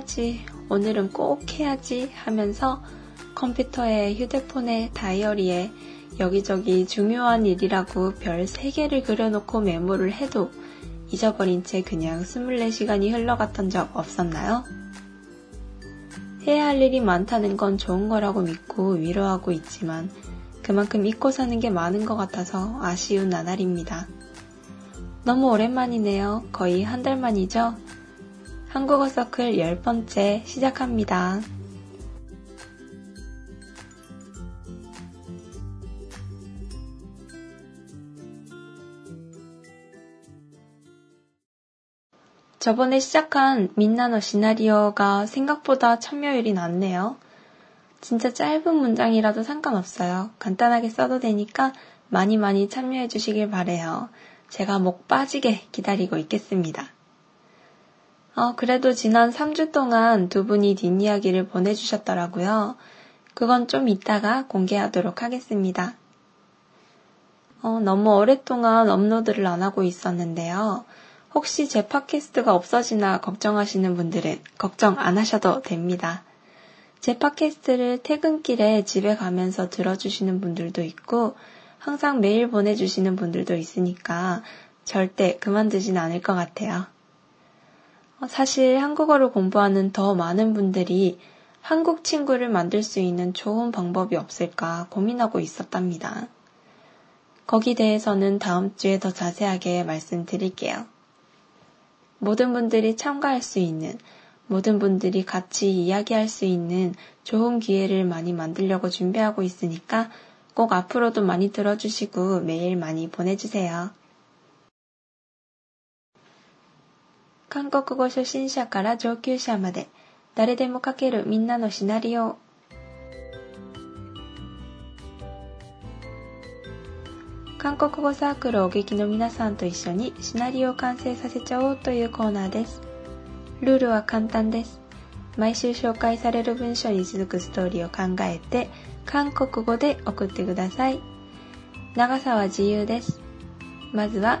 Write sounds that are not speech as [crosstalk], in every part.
해야지, 오늘은 꼭 해야지 하면서 컴퓨터에 휴대폰에 다이어리에 여기저기 중요한 일이라고 별 3개를 그려놓고 메모를 해도 잊어버린 채 그냥 24시간이 흘러갔던 적 없었나요? 해야 할 일이 많다는 건 좋은 거라고 믿고 위로하고 있지만 그만큼 잊고 사는 게 많은 것 같아서 아쉬운 나날입니다. 너무 오랜만이네요. 거의 한 달 만이죠? 한국어 서클 10번째 시작합니다. 저번에 시작한 민나노 시나리오가 생각보다 참여율이 낮네요. 진짜 짧은 문장이라도 상관없어요. 간단하게 써도 되니까 많이 많이 참여해 주시길 바래요. 제가 목 빠지게 기다리고 있겠습니다. 어, 그래도 지난 3주 동안 두 분이 뒷이야기를 보내주셨더라고요. 그건 좀 이따가 공개하도록 하겠습니다. 어, 너무 오랫동안 업로드를 안 하고 있었는데요. 혹시 제 팟캐스트가 없어지나 걱정하시는 분들은 걱정 안 하셔도 됩니다. 제 팟캐스트를 퇴근길에 집에 가면서 들어주시는 분들도 있고 항상 메일 보내주시는 분들도 있으니까 절대 그만두진 않을 것 같아요. 어, 사실 한국어를 공부하는 더 많은 분들이 한국 친구를 만들 수 있는 좋은 방법이 없을까 고민하고 있었답니다. 거기 대해서는 다음 주에 더 자세하게 말씀드릴게요. 모든 분들이 참가할 수 있는, 모든 분들이 같이 이야기할 수 있는 좋은 기회를 많이 만들려고 준비하고 있으니까 꼭 앞으로도 많이 들어주시고 메일 많이 보내주세요. 韓国語初心者から上級者まで誰でも書けるみんなのシナリオ韓国語サークルお劇の皆さんと一緒にシナリオを完成させちゃおうというコーナーです。ルールは簡単です。毎週紹介される文章に続くストーリーを考えて、韓国語で送ってください。長さは自由です。まずは、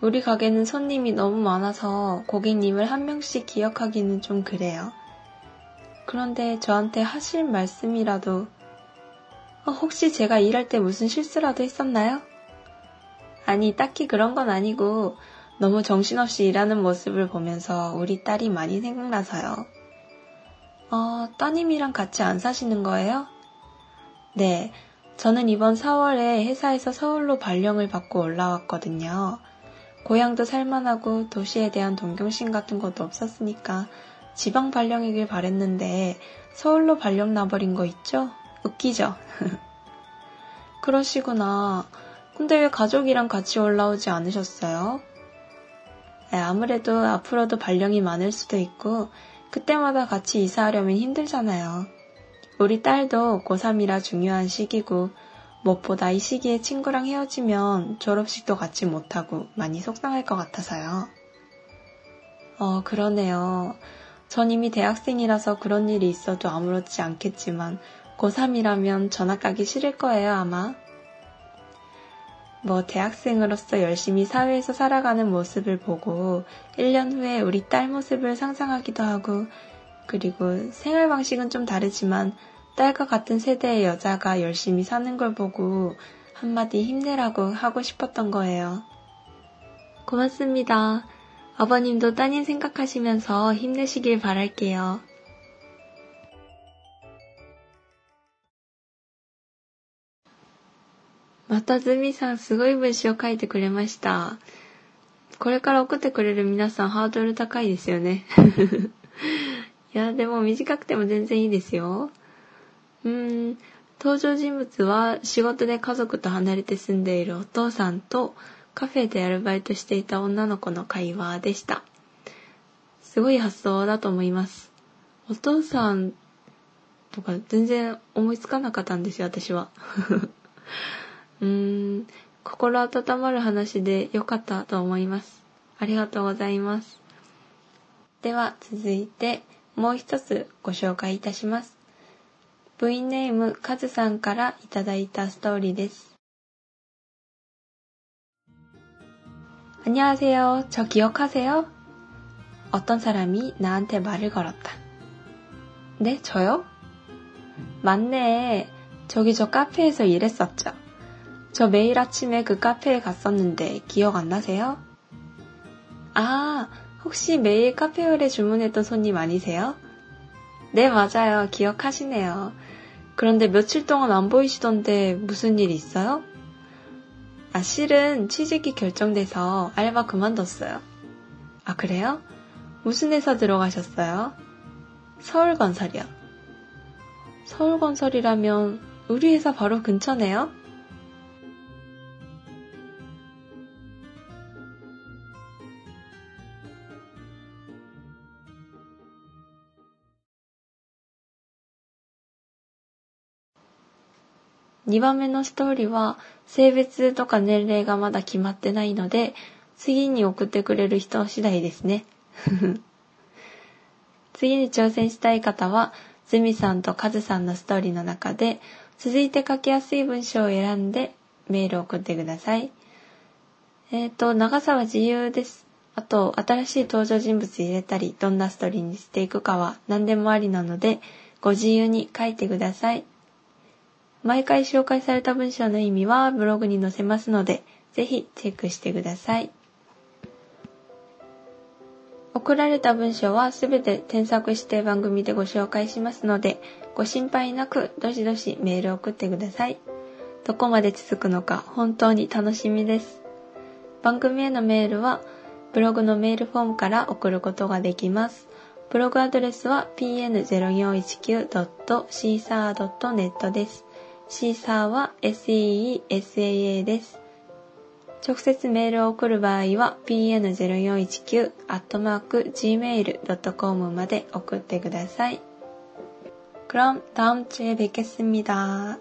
우리 가게는 손님이 너무 많아서 고객님을 한 명씩 기억하기는 좀 그래요. 그런데 저한테 하실 말씀이라도, 어, 혹시 제가 일할 때 무슨 실수라도 했었나요? 아니, 딱히 그런 건 아니고 너무 정신없이 일하는 모습을 보면서 우리 딸이 많이 생각나서요. 어, 따님이랑 같이 안 사시는 거예요? 네. 저는 이번 4월에 회사에서 서울로 발령을 받고 올라왔거든요. 고향도 살만하고 도시에 대한 동경심 같은 것도 없었으니까 지방 발령이길 바랬는데 서울로 발령 나버린 거 있죠? 웃기죠? [laughs] 그러시구나. 근데 왜 가족이랑 같이 올라오지 않으셨어요? 네, 아무래도 앞으로도 발령이 많을 수도 있고, 그때마다 같이 이사하려면 힘들잖아요. 우리 딸도 고3이라 중요한 시기고, 무엇보다 이 시기에 친구랑 헤어지면 졸업식도 같이 못하고 많이 속상할 것 같아서요. 어, 그러네요. 전 이미 대학생이라서 그런 일이 있어도 아무렇지 않겠지만, 고3이라면 전학 가기 싫을 거예요, 아마. 뭐 대학생으로서 열심히 사회에서 살아가는 모습을 보고 1년 후에 우리 딸 모습을 상상하기도 하고 그리고 생활 방식은 좀 다르지만 딸과 같은 세대의 여자가 열심히 사는 걸 보고 한마디 힘내라고 하고 싶었던 거예요. 고맙습니다. 아버님도 따님 생각하시면서 힘내시길 바랄게요. またズミさんすごい文章を書いてくれました。これから送ってくれる皆さんハードル高いですよね。[laughs] いや、でも短くても全然いいですよ。 うん、登場人物は仕事で家族と離れて住んでいるお父さんとカフェでアルバイトしていた女の子の会話でした。すごい発想だと思います。お父さんとか全然思いつかなかったんですよ、私は。[laughs] うーん、心温まる話で良かったと思います。ありがとうございます。では続いてもう一つご紹介いたします。V 네임カズさんからいただいたストーリーです。안녕하세요저기억하세요어떤사람이나한테말을걸었다네저요맞네저기저카페에서일했었죠저 매일 아침에 그 카페에 갔었는데 기억 안 나세요? 아, 혹시 매일 카페올에 주문했던 손님 아니세요? 네, 맞아요. 기억하시네요. 그런데 며칠 동안 안 보이시던데 무슨 일 있어요? 아, 실은 취직이 결정돼서 알바 그만뒀어요. 아, 그래요? 무슨 회사 들어가셨어요? 서울건설이요. 서울건설이라면 우리 회사 바로 근처네요? 2番目のストーリーは性別とか年齢がまだ決まってないので、次に送ってくれる人次第ですね。[laughs] 次に挑戦したい方は、ズミさんとカズさんのストーリーの中で、続いて書きやすい文章を選んでメールを送ってください。えっ、ー、と、長さは自由です。あと、新しい登場人物入れたり、どんなストーリーにしていくかは何でもありなので、ご自由に書いてください。毎回紹介された文章の意味はブログに載せますので、ぜひチェックしてください。送られた文章はすべて添削して番組でご紹介しますので、ご心配なくどしどしメールを送ってください。どこまで続くのか本当に楽しみです。番組へのメールは、ブログのメールフォームから送ることができます。ブログアドレスは pn0419.caesar.net です。シーサーは SEESAA です。直接メールを送る場合は pn0419-gmail.com まで送ってください。그럼다음주에뵙겠습니다